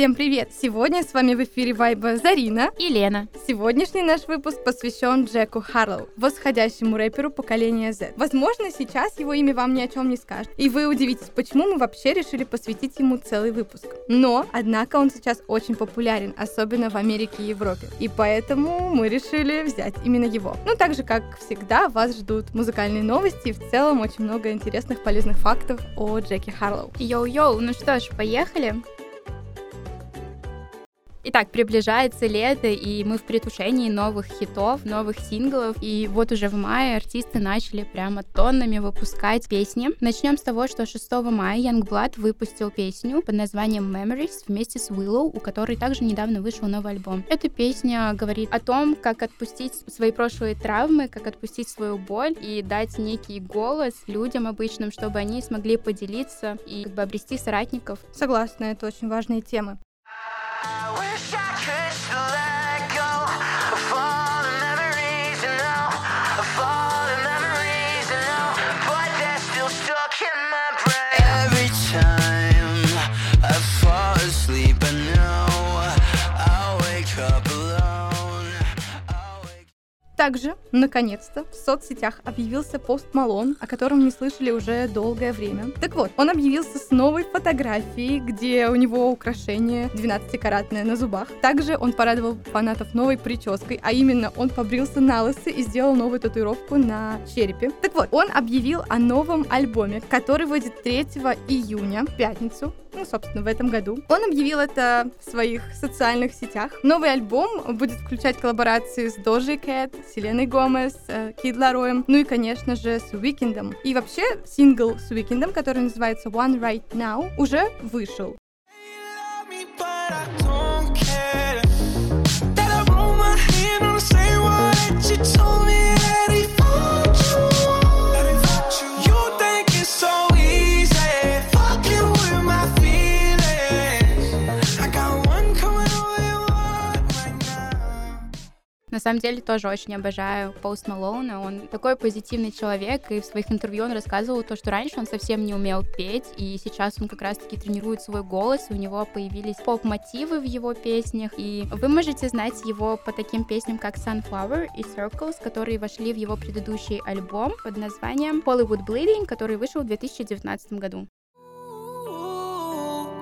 Всем привет! Сегодня с вами в эфире Вайба Зарина и Лена. Сегодняшний наш выпуск посвящен Джеку Харлоу, восходящему рэперу поколения Z. Возможно, сейчас его имя вам ни о чем не скажет, и вы удивитесь, почему мы вообще решили посвятить ему целый выпуск. Но, однако, он сейчас очень популярен, особенно в Америке и Европе, и поэтому мы решили взять именно его. Ну, так же, как всегда, вас ждут музыкальные новости и в целом очень много интересных полезных фактов о Джеке Харлоу. Йоу-йоу, ну что ж, поехали! Итак, приближается лето, и мы в предвкушении новых хитов, новых синглов. И вот уже в мае артисты начали прямо тоннами выпускать песни. Начнем с того, что 6 мая Youngblood выпустил песню под названием Memories вместе с Willow, у которой также недавно вышел новый альбом. Эта песня говорит о том, как отпустить свои прошлые травмы, как отпустить свою боль и дать некий голос людям обычным, чтобы они смогли поделиться и как бы обрести соратников. Согласна, это очень важные темы. Также, наконец-то, в соцсетях объявился пост Малон, о котором не слышали уже долгое время. Так вот, он объявился с новой фотографией, где у него украшение 12-каратное на зубах. Также он порадовал фанатов новой прической, а именно он побрился на лысо и сделал новую татуировку на черепе. Так вот, он объявил о новом альбоме, который выйдет 3 июня, в пятницу, ну, собственно, в этом году. Он объявил это в своих социальных сетях. Новый альбом будет включать коллаборации с Дожи Кэт, Селеной Гомес, Кид Лароем, ну и, конечно же, с Уикендом. И вообще, сингл с Уикендом, который называется One Right Now, уже вышел. told me На самом деле тоже очень обожаю Пост Малоуна. Он такой позитивный человек, и в своих интервью он рассказывал то, что раньше он совсем не умел петь, и сейчас он как раз-таки тренирует свой голос, и у него появились поп-мотивы в его песнях, и вы можете знать его по таким песням, как Sunflower и Circles, которые вошли в его предыдущий альбом под названием Hollywood Bleeding, который вышел в 2019 году.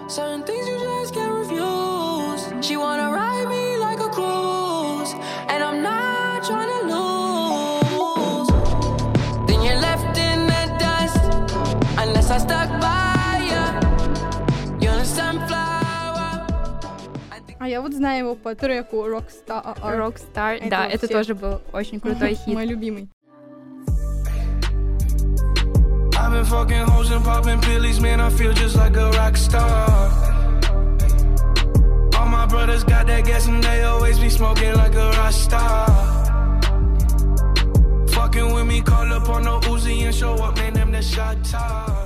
Certain things you just can't refuse. She wanna ride me like a cruise. А я вот знаю его по треку Rockstar. Rockstar, это да, вообще... это тоже был очень крутой хит. Мой любимый. I've been fucking hoes and popping pillies, man. I feel just like a rock star. my brothers got that gas and they always be smoking like a rasta. Fucking with me, call up on no Uzi and show up, man, them the shot toss.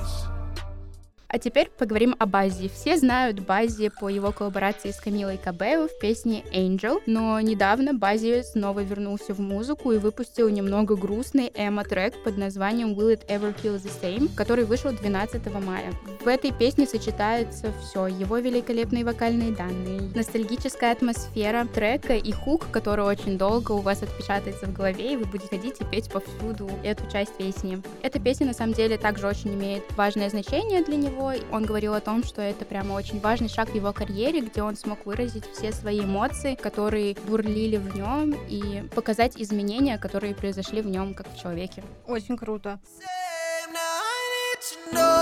А теперь поговорим о Бази. Все знают Бази по его коллаборации с Камилой Кабео в песне Angel, но недавно Бази снова вернулся в музыку и выпустил немного грустный эмо-трек под названием Will It Ever Feel The Same, который вышел 12 мая. В этой песне сочетается все, его великолепные вокальные данные, ностальгическая атмосфера трека и хук, который очень долго у вас отпечатается в голове, и вы будете ходить и петь повсюду эту часть песни. Эта песня на самом деле также очень имеет важное значение для него, него он говорил о том, что это прямо очень важный шаг в его карьере, где он смог выразить все свои эмоции, которые бурлили в нем, и показать изменения, которые произошли в нем как в человеке. Очень круто. Так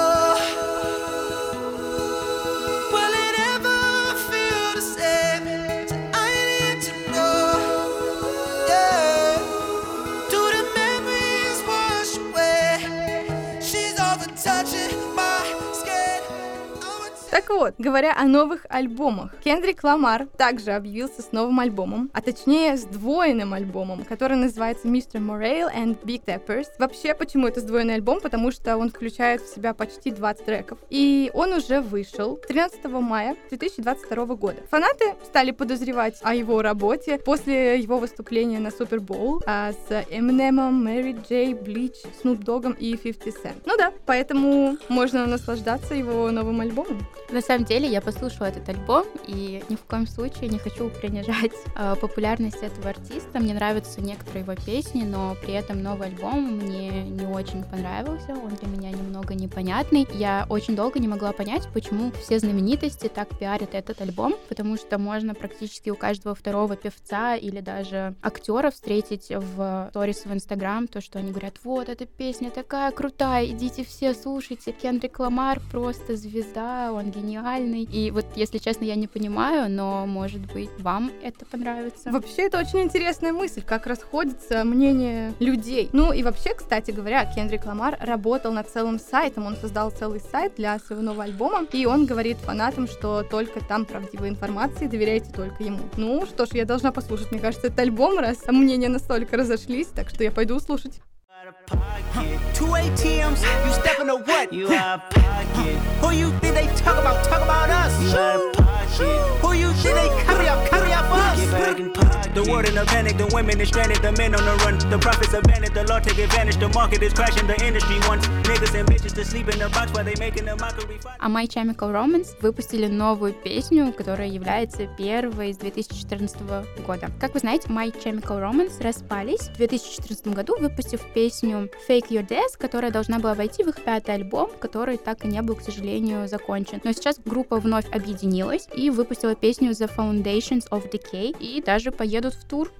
вот, говоря о новых альбомах, Кендрик Ламар также объявился с новым альбомом, а точнее с двойным альбомом, который называется Mr. Morale and Big Tappers. Вообще, почему это сдвоенный альбом? Потому что он включает в себя почти 20 треков. И он уже вышел 13 мая 2022 года. Фанаты стали подозревать о его работе после его выступления на Супер Боул а, с Eminem, Мэри Джей, Блич, Snoop Dogg и 50 Cent. Ну да, поэтому можно наслаждаться его новым альбомом. На самом деле я послушала этот альбом и ни в коем случае не хочу принижать э, популярность этого артиста. Мне нравятся некоторые его песни, но при этом новый альбом мне не очень понравился. Он для меня немного непонятный. Я очень долго не могла понять, почему все знаменитости так пиарят этот альбом, потому что можно практически у каждого второго певца или даже актера встретить в сторис в Инстаграм то, что они говорят, вот, эта песня такая крутая, идите все слушайте. Кендрик Ламар просто звезда, он гениальный. И вот, если честно, я не понимаю, но, может быть, вам это понравится. Вообще, это очень интересная мысль, как расходится мнение людей. Ну и вообще, кстати говоря, Кендрик Ламар работал над целым сайтом, он создал целый сайт для своего нового альбома, и он говорит фанатам, что только там правдивая информация, доверяйте только ему. Ну что ж, я должна послушать, мне кажется, этот альбом, раз мнения настолько разошлись, так что я пойду слушать. Two ATMs, you step into what? You out pocket. Who you think they talk about? Talk about us. You out pocket. Who you think they carry up? Carry up us. The world in a panic, the women is stranded, the men on the run. The profits abandoned, the law take advantage. The market is crashing, the industry wants niggas and bitches to sleep in the box while they making a mockery. А My Chemical Romance выпустили новую песню, которая является первой из 2014 года. Как вы знаете, My Chemical Romance распались в 2014 году, выпустив песню Fake Your Death, которая должна была войти в их пятый альбом, который так и не был, к сожалению, закончен. Но сейчас группа вновь объединилась и выпустила песню The Foundations of Decay и даже поедут в тур.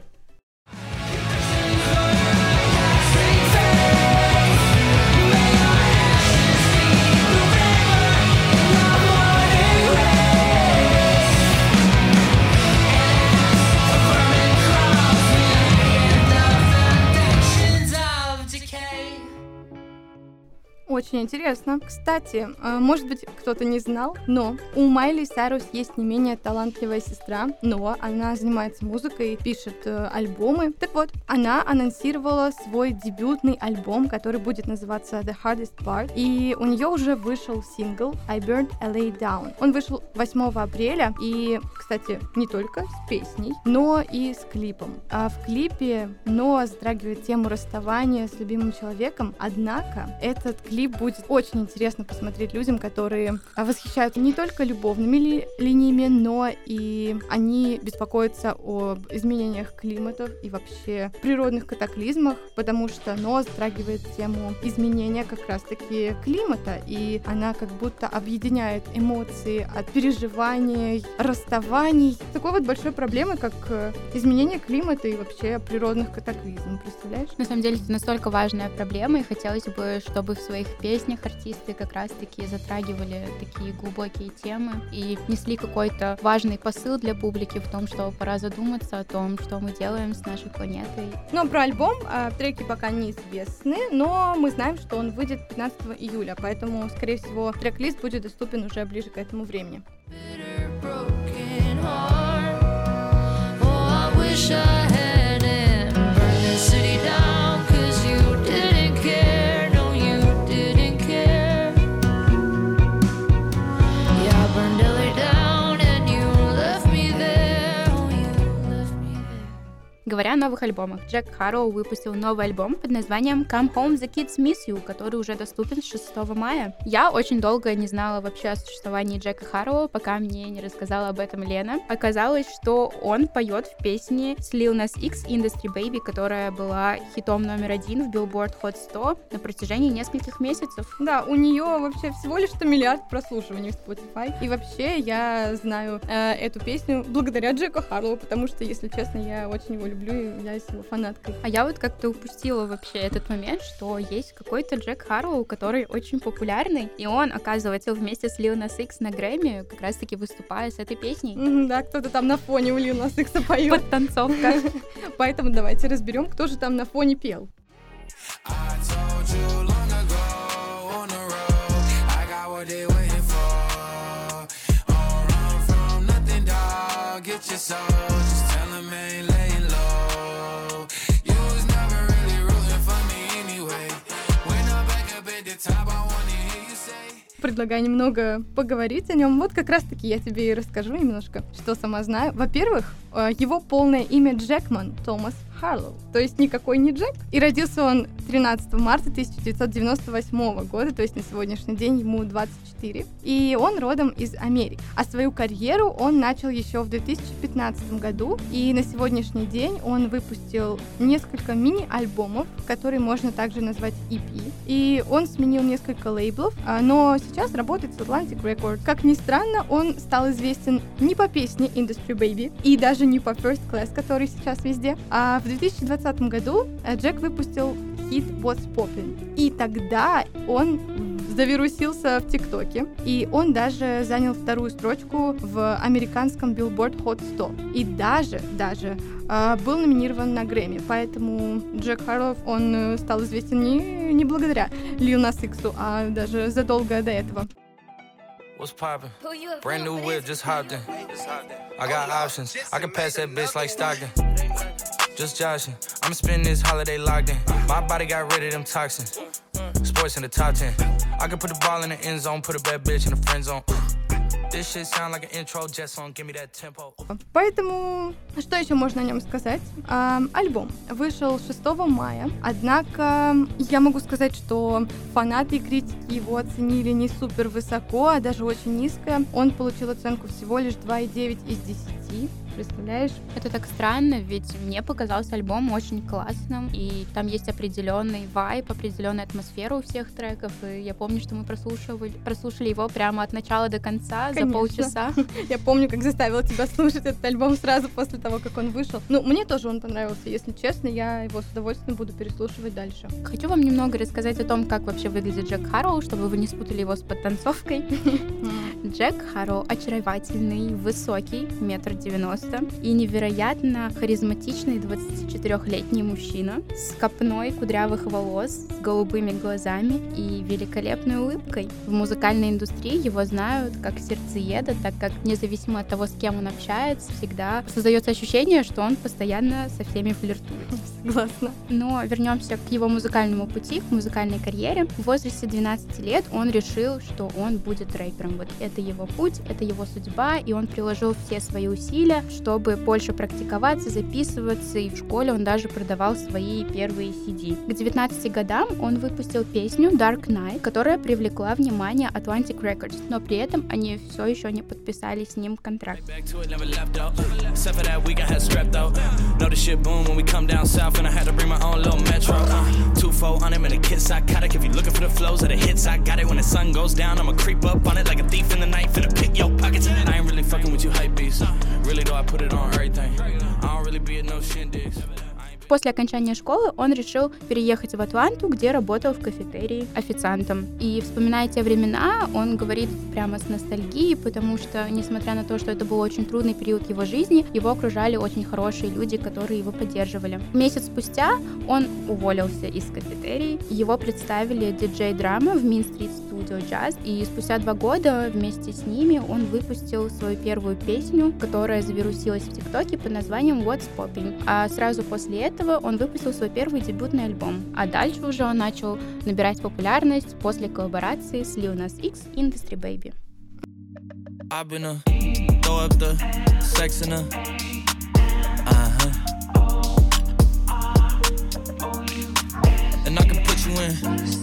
Очень интересно. Кстати, э, может быть, кто-то не знал, но у Майли Сайрус есть не менее талантливая сестра, но она занимается музыкой, пишет э, альбомы. Так вот, она анонсировала свой дебютный альбом, который будет называться The Hardest Part, и у нее уже вышел сингл I Burned LA Down. Он вышел 8 апреля, и, кстати, не только с песней, но и с клипом. А в клипе Ноа затрагивает тему расставания с любимым человеком, однако этот клип клип будет очень интересно посмотреть людям, которые восхищаются не только любовными ли, линиями, но и они беспокоятся об изменениях климата и вообще природных катаклизмах, потому что Ноа затрагивает тему изменения как раз-таки климата, и она как будто объединяет эмоции от переживаний, расставаний, такой вот большой проблемы, как э, изменение климата и вообще природных катаклизмов, представляешь? На самом деле это настолько важная проблема, и хотелось бы, чтобы в своих песнях артисты как раз-таки затрагивали такие глубокие темы и несли какой-то важный посыл для публики в том, что пора задуматься о том, что мы делаем с нашей планетой. Но про альбом э, треки пока неизвестны, но мы знаем, что он выйдет 15 июля, поэтому, скорее всего, трек-лист будет доступен уже ближе к этому времени. wish I Говоря о новых альбомах, Джек Харроу выпустил новый альбом под названием Come Home The Kids Miss You, который уже доступен с 6 мая. Я очень долго не знала вообще о существовании Джека Харроу, пока мне не рассказала об этом Лена. Оказалось, что он поет в песне с Lil Nas X Industry Baby, которая была хитом номер один в Billboard Hot 100 на протяжении нескольких месяцев. Да, у нее вообще всего лишь 100 миллиард прослушиваний в Spotify. И вообще я знаю э, эту песню благодаря Джеку Харлоу, потому что, если честно, я очень его люблю, и я с его фанаткой. А я вот как-то упустила вообще этот момент, что есть какой-то Джек Харлоу, который очень популярный, и он, оказывается, вместе с Lil Nas X на Грэмми как раз-таки выступая с этой песней. Да, кто-то там на фоне у Lil Nas X поет. Подтанцовка. Поэтому давайте разберем, кто же там на фоне пел. I told you long ago on the road, I got what they waiting for. Don't run from nothing, dog. Get your soul, Предлагаю немного поговорить о нем. Вот как раз-таки я тебе и расскажу немножко, что сама знаю. Во-первых, его полное имя Джекман Томас Харлоу, то есть никакой не Джек. И родился он 13 марта 1998 года, то есть на сегодняшний день ему 24. И он родом из Америки. А свою карьеру он начал еще в 2015 году, и на сегодняшний день он выпустил несколько мини-альбомов, которые можно также назвать EP. И он сменил несколько лейблов, а, но сейчас работает с Atlantic Record. Как ни странно, он стал известен не по песне Industry Baby и даже не по First Class, который сейчас везде. А в 2020 году э, Джек выпустил хит What's Poppin'. И тогда он завирусился в ТикТоке, и он даже занял вторую строчку в американском Billboard Hot 100. И даже, даже э, был номинирован на Грэмми, поэтому Джек Харлов, он э, стал известен не, не благодаря Лил Нас Иксу, а даже задолго до этого. What's poppin'? Brand new whip, just hopped in. I got options. I can pass that bitch like Stockton. Just joshing. I'ma spend this holiday locked in. My body got rid of them toxins. Sports in the top 10. I can put the ball in the end zone, put a bad bitch in the friend zone. Поэтому, что еще можно о нем сказать? Альбом вышел 6 мая, однако я могу сказать, что фанаты и критики его оценили не супер высоко, а даже очень низко. Он получил оценку всего лишь 2,9 из 10 представляешь? Это так странно, ведь мне показался альбом очень классным, и там есть определенный вайб, определенная атмосфера у всех треков, и я помню, что мы прослушивали, прослушали его прямо от начала до конца Конечно. за полчаса. Я помню, как заставила тебя слушать этот альбом сразу после того, как он вышел. Ну, мне тоже он понравился, если честно, я его с удовольствием буду переслушивать дальше. Хочу вам немного рассказать о том, как вообще выглядит Джек Харроу, чтобы вы не спутали его с подтанцовкой. Джек Харроу очаровательный, высокий, метр девяносто, и невероятно харизматичный 24-летний мужчина с копной кудрявых волос, с голубыми глазами и великолепной улыбкой. В музыкальной индустрии его знают как сердцееда, так как независимо от того, с кем он общается, всегда создается ощущение, что он постоянно со всеми флиртует. Согласна. Но вернемся к его музыкальному пути, к музыкальной карьере. В возрасте 12 лет он решил, что он будет рэпером. Вот это его путь, это его судьба, и он приложил все свои усилия, чтобы больше практиковаться, записываться, и в школе он даже продавал свои первые CD. К 19 годам он выпустил песню Dark Night, которая привлекла внимание Atlantic Records, но при этом они все еще не подписали с ним контракт. I. Uh, got it. Creep up on it like a thief in the night, finna pick your pockets. I После окончания школы он решил переехать в Атланту, где работал в кафетерии официантом. И вспоминая те времена, он говорит прямо с ностальгией, потому что, несмотря на то, что это был очень трудный период его жизни, его окружали очень хорошие люди, которые его поддерживали. Месяц спустя он уволился из кафетерии, его представили диджей драма в Main Studio Jazz, и спустя два года вместе с ними он выпустил свою первую песню, которая завирусилась в ТикТоке под названием What's Popping. А сразу после этого он выпустил свой первый дебютный альбом, а дальше уже он начал набирать популярность после коллаборации с Lil Nas X и Industry Baby. I've been a throw up the sex in a uh-huh. And I can put you in.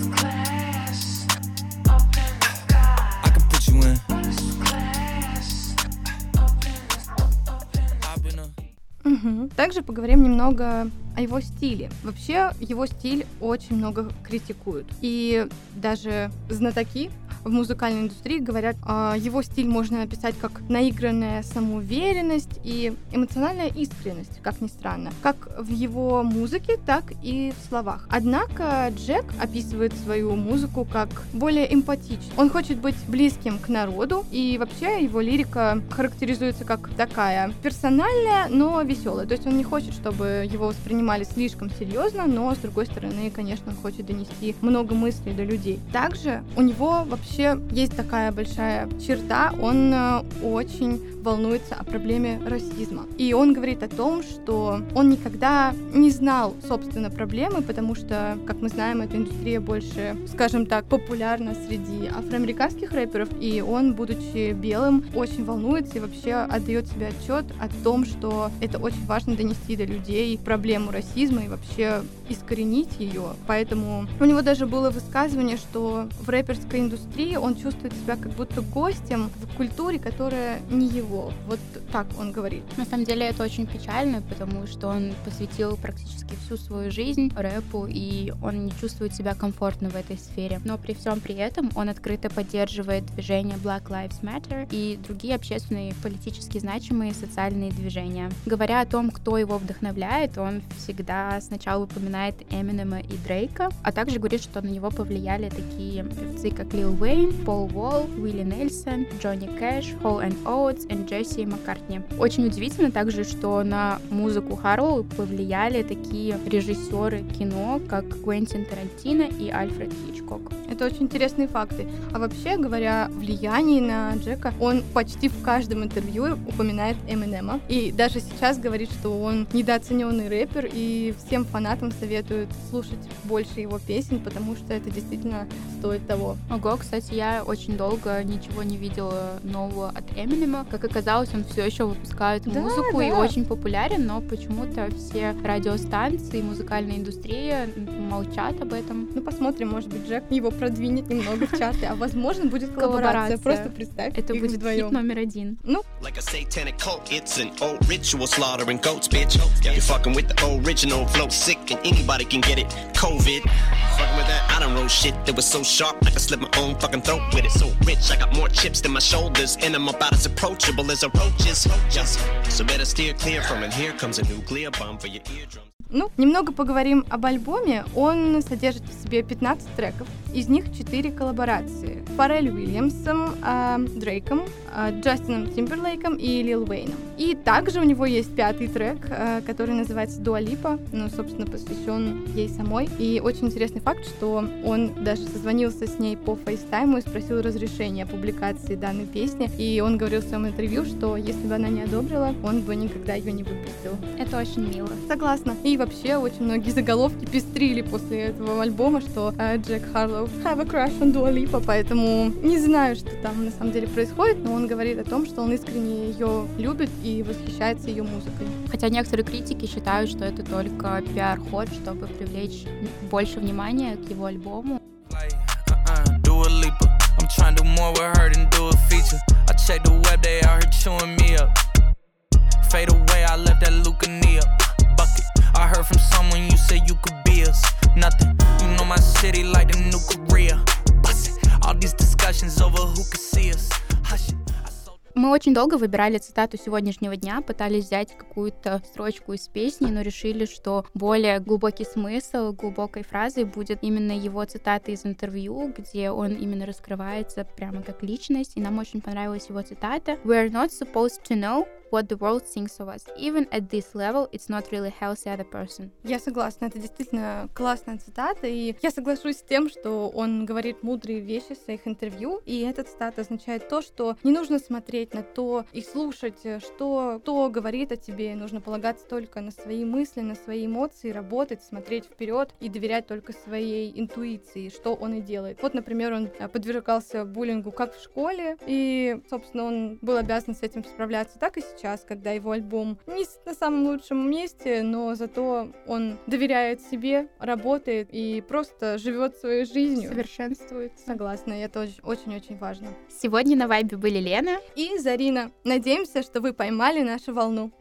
Также поговорим немного о его стиле. Вообще, его стиль очень много критикуют. И даже знатоки в музыкальной индустрии говорят, а, его стиль можно описать как наигранная самоуверенность и эмоциональная искренность, как ни странно, как в его музыке, так и в словах. Однако Джек описывает свою музыку как более эмпатичную. Он хочет быть близким к народу, и вообще его лирика характеризуется как такая персональная, но веселая. То есть он не хочет, чтобы его воспринимали слишком серьезно, но с другой стороны, конечно, он хочет донести много мыслей до людей. Также у него вообще вообще есть такая большая черта, он э, очень волнуется о проблеме расизма. И он говорит о том, что он никогда не знал, собственно, проблемы, потому что, как мы знаем, эта индустрия больше, скажем так, популярна среди афроамериканских рэперов, и он, будучи белым, очень волнуется и вообще отдает себе отчет о том, что это очень важно донести до людей проблему расизма и вообще искоренить ее. Поэтому у него даже было высказывание, что в рэперской индустрии он чувствует себя как будто гостем в культуре, которая не его. Вот так он говорит. На самом деле это очень печально, потому что он посвятил практически всю свою жизнь рэпу, и он не чувствует себя комфортно в этой сфере. Но при всем при этом он открыто поддерживает движение Black Lives Matter и другие общественные политически значимые социальные движения. Говоря о том, кто его вдохновляет, он всегда сначала упоминает Эминема и Дрейка, а также говорит, что на него повлияли такие певцы, как Лил Уэйн, Пол Уолл, Уилли Нельсон, Джонни Кэш, Холл энд Оутс и Джесси Маккартни. Очень удивительно также, что на музыку Харлоу повлияли такие режиссеры кино, как Квентин Тарантино и Альфред Хичкок. Это очень интересные факты. А вообще, говоря влияние на Джека, он почти в каждом интервью упоминает Эминема. И даже сейчас говорит, что он недооцененный рэпер, и всем фанатам советуют слушать больше его песен, потому что это действительно стоит того. Ого, кстати, я очень долго ничего не видела нового от Эминема. Как оказалось, он все еще выпускает да, музыку да. и очень популярен, но почему-то все радиостанции, музыкальная индустрия молчат об этом. Ну, посмотрим, может быть, Джек его продвинет немного в чарты, а возможно будет коллаборация. Просто представь, Это будет хит номер один. Ну. Like a satanic cult, it's an old ritual slaughtering goats, bitch. You're fucking with the original flow, sick and anybody can get it. COVID. Fucking with that, I don't roll shit that was so sharp I could slit my own fucking throat with it. So rich, I got more chips than my shoulders, and I'm about as approachable as a roach is. So better steer clear from it. Here comes a nuclear bomb for your eardrums. Ну, немного поговорим об альбоме. Он содержит в себе 15 треков, из них 4 коллаборации. Форель Уильямсом, э, Дрейком, э, Джастином Тимберлейком и Лил Уэйном. И также у него есть пятый трек, э, который называется Дуалипа, ну, собственно, посвящен ей самой. И очень интересный факт, что он даже созвонился с ней по фейстайму и спросил разрешения о публикации данной песни. И он говорил в своем интервью, что если бы она не одобрила, он бы никогда ее не выпустил. Это очень мило. Согласна. И вообще очень многие заголовки пестрили после этого альбома, что э, Джек Харлоу have a crush on Dua Lipa, поэтому не знаю, что там на самом деле происходит, но он говорит о том, что он искренне ее любит и восхищается ее музыкой. Хотя некоторые критики считают, что это только пиар-ход, чтобы привлечь больше внимания к его альбому. Fade away, I left that Luca knee up. I heard from someone you said you could be us. Nothing. You know my city like the new Korea. All these discussions over who could see us. Hush. Мы очень долго выбирали цитату сегодняшнего дня, пытались взять какую-то строчку из песни, но решили, что более глубокий смысл глубокой фразы будет именно его цитата из интервью, где он именно раскрывается прямо как личность, и нам очень понравилась его цитата. We are not supposed to know what the world thinks of us. Even at this level, it's not really healthy other person. Я согласна, это действительно классная цитата, и я соглашусь с тем, что он говорит мудрые вещи в своих интервью, и эта цитата означает то, что не нужно смотреть на то и слушать, что кто говорит о тебе, нужно полагаться только на свои мысли, на свои эмоции, работать, смотреть вперед и доверять только своей интуиции, что он и делает. Вот, например, он э, подвергался буллингу как в школе, и, собственно, он был обязан с этим справляться, так и сейчас сейчас, когда его альбом не на самом лучшем месте, но зато он доверяет себе, работает и просто живет своей жизнью. Совершенствует. Согласна, это очень-очень важно. Сегодня на Вайбе были Лена и Зарина. Надеемся, что вы поймали нашу волну.